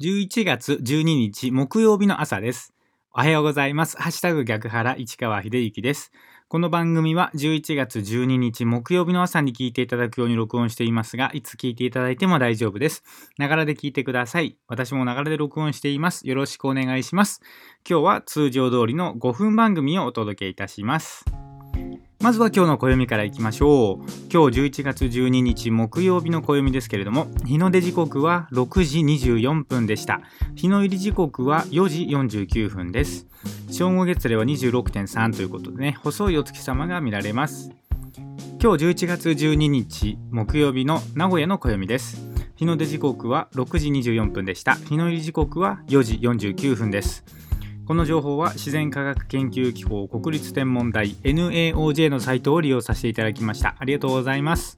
11月12日木曜日の朝です。おはようございます。ハッシュタグ逆腹市川秀幸です。この番組は11月12日木曜日の朝に聞いていただくように録音していますが、いつ聞いていただいても大丈夫です。ながらで聞いてください。私もながらで録音しています。よろしくお願いします。今日は通常通りの5分番組をお届けいたします。まずは今日の暦からいきましょう。今日11月12日木曜日の暦ですけれども、日の出時刻は6時24分でした。日の入り時刻は4時49分です。正午月齢は26.3ということでね、細いお月様が見られます。今日11月12日木曜日の名古屋の暦です。日の出時刻は6時24分でした。日の入り時刻は4時49分です。この情報は自然科学研究機構国立天文台 NAOJ のサイトを利用させていただきました。ありがとうございます。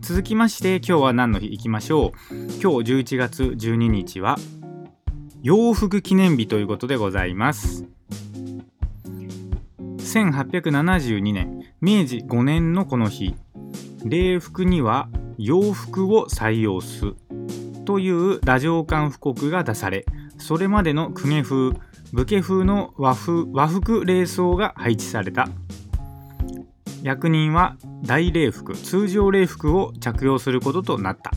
続きまして今日は何の日いきましょう。今日11月12日は洋服記念日ということでございます。1872年明治5年のこの日礼服には洋服を採用すというラジオ官布告が出されそれまでの公家風武家風の和風和服礼装が配置された。役人は大礼服通常礼服を着用することとなった。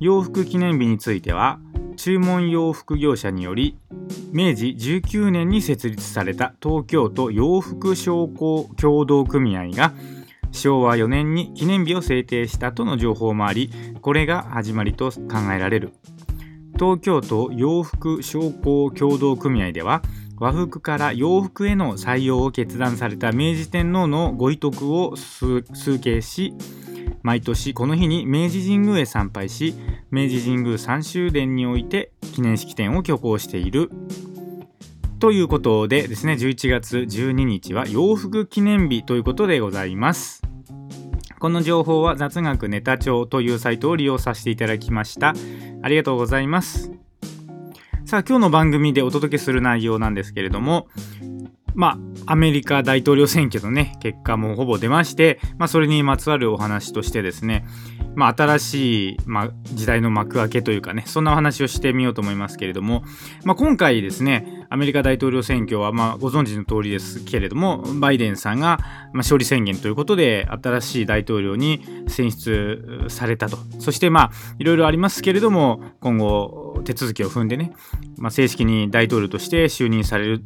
洋服記念日については注文洋服業者により明治19年に設立された東京都洋服商工協同組合が昭和4年に記念日を制定したとの情報もありこれが始まりと考えられる。東京都洋服商工協同組合では和服から洋服への採用を決断された明治天皇のご遺徳を数計し毎年この日に明治神宮へ参拝し明治神宮三周殿において記念式典を挙行している。ということでですね11月12日は洋服記念日ということでございます。この情報は雑学ネタ帳というサイトを利用させていただきました。ありがとうございます。さあ今日の番組でお届けする内容なんですけれどもまあ、アメリカ大統領選挙のね、結果もほぼ出まして、まあ、それにまつわるお話としてですね、まあ、新しい、まあ、時代の幕開けというかね、そんなお話をしてみようと思いますけれども、まあ、今回ですね、アメリカ大統領選挙は、まあ、ご存知の通りですけれども、バイデンさんが、まあ、勝利宣言ということで、新しい大統領に選出されたと。そして、まあ、いろいろありますけれども、今後、手続きを踏んでね、まあ、正式に大統領として就任される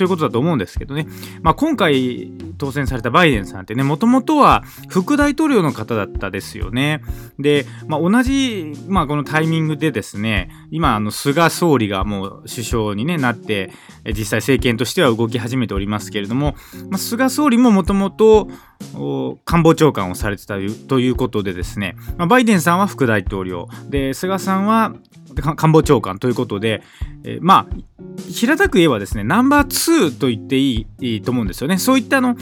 ということだと思うんですけどね、まあ、今回当選されたバイデンさんってねもともとは副大統領の方だったですよね。で、まあ、同じ、まあ、このタイミングでですね今あの菅総理がもう首相に、ね、なって実際政権としては動き始めておりますけれども、まあ、菅総理ももともと官房長官をされてたということでですね、まあ、バイデンさんは副大統領。で菅さんは官房長官ということで、えー、まあ平たく言えばですねナンバー2と言っていいと思うんですよね。そういったあの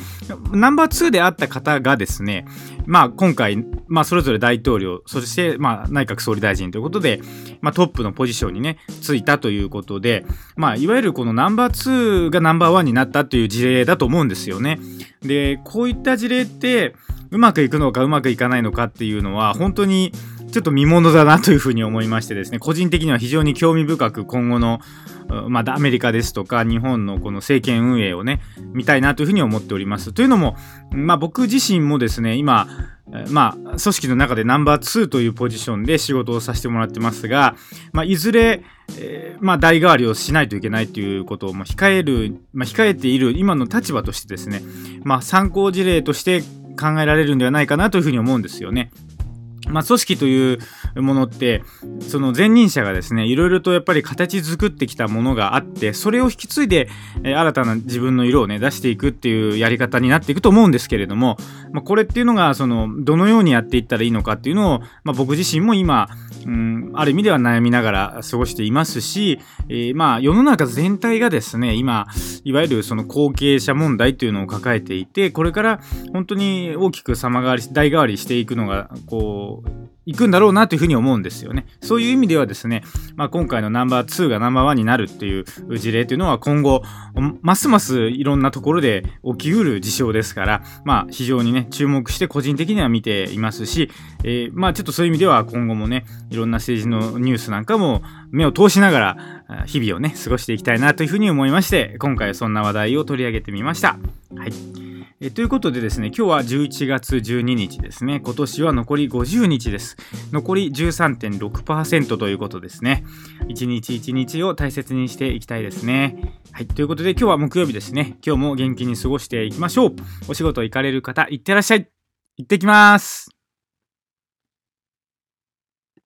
ナンバー2であった方がですねまあ今回、まあ、それぞれ大統領そしてまあ内閣総理大臣ということで、まあ、トップのポジションにねついたということでまあいわゆるこのナンバー2がナンバー1になったという事例だと思うんですよね。でこういった事例ってうまくいくのかうまくいかないのかっていうのは本当にちょっと見ものだなというふうに思いましてですね個人的には非常に興味深く今後のまあ、アメリカですとか日本のこの政権運営をね見たいなというふうに思っております。というのも、まあ、僕自身もですね今まあ、組織の中でナンバー2というポジションで仕事をさせてもらってますが、まあ、いずれ、まあ、代替わりをしないといけないということを、控える、まあ、控えている今の立場としてですね、まあ、参考事例として考えられるんではないかなというふうに思うんですよね。まあ、組織というものってその前任者がですねいろいろとやっぱり形作ってきたものがあってそれを引き継いで、え、新たな自分の色をね出していくっていうやり方になっていくと思うんですけれども、まあ、これっていうのがそのどのようにやっていったらいいのかっていうのを、まあ、僕自身も今、うん、ある意味では悩みながら過ごしていますし、えー、まあ世の中全体がですね今いわゆるその後継者問題というのを抱えていてこれから本当に大きく様変わり代替わりしていくのがこういくんだろうなというふうに思うんですよね。そういう意味ではですね、まあ、今回のナンバー2がナンバーワンになるっていう事例というのは今後ますますいろんなところで起きうる事象ですから、まあ、非常にね注目して個人的には見ていますし、えー、まあちょっとそういう意味では今後もねいろんな政治のニュースなんかも目を通しながら日々をね過ごしていきたいなというふうに思いまして今回はそんな話題を取り上げてみました。はいえということでですね、今日は11月12日ですね。今年は残り50日です。残り13.6%ということですね。一日一日を大切にしていきたいですね。はい。ということで今日は木曜日ですね。今日も元気に過ごしていきましょう。お仕事行かれる方、いってらっしゃい。行ってきます。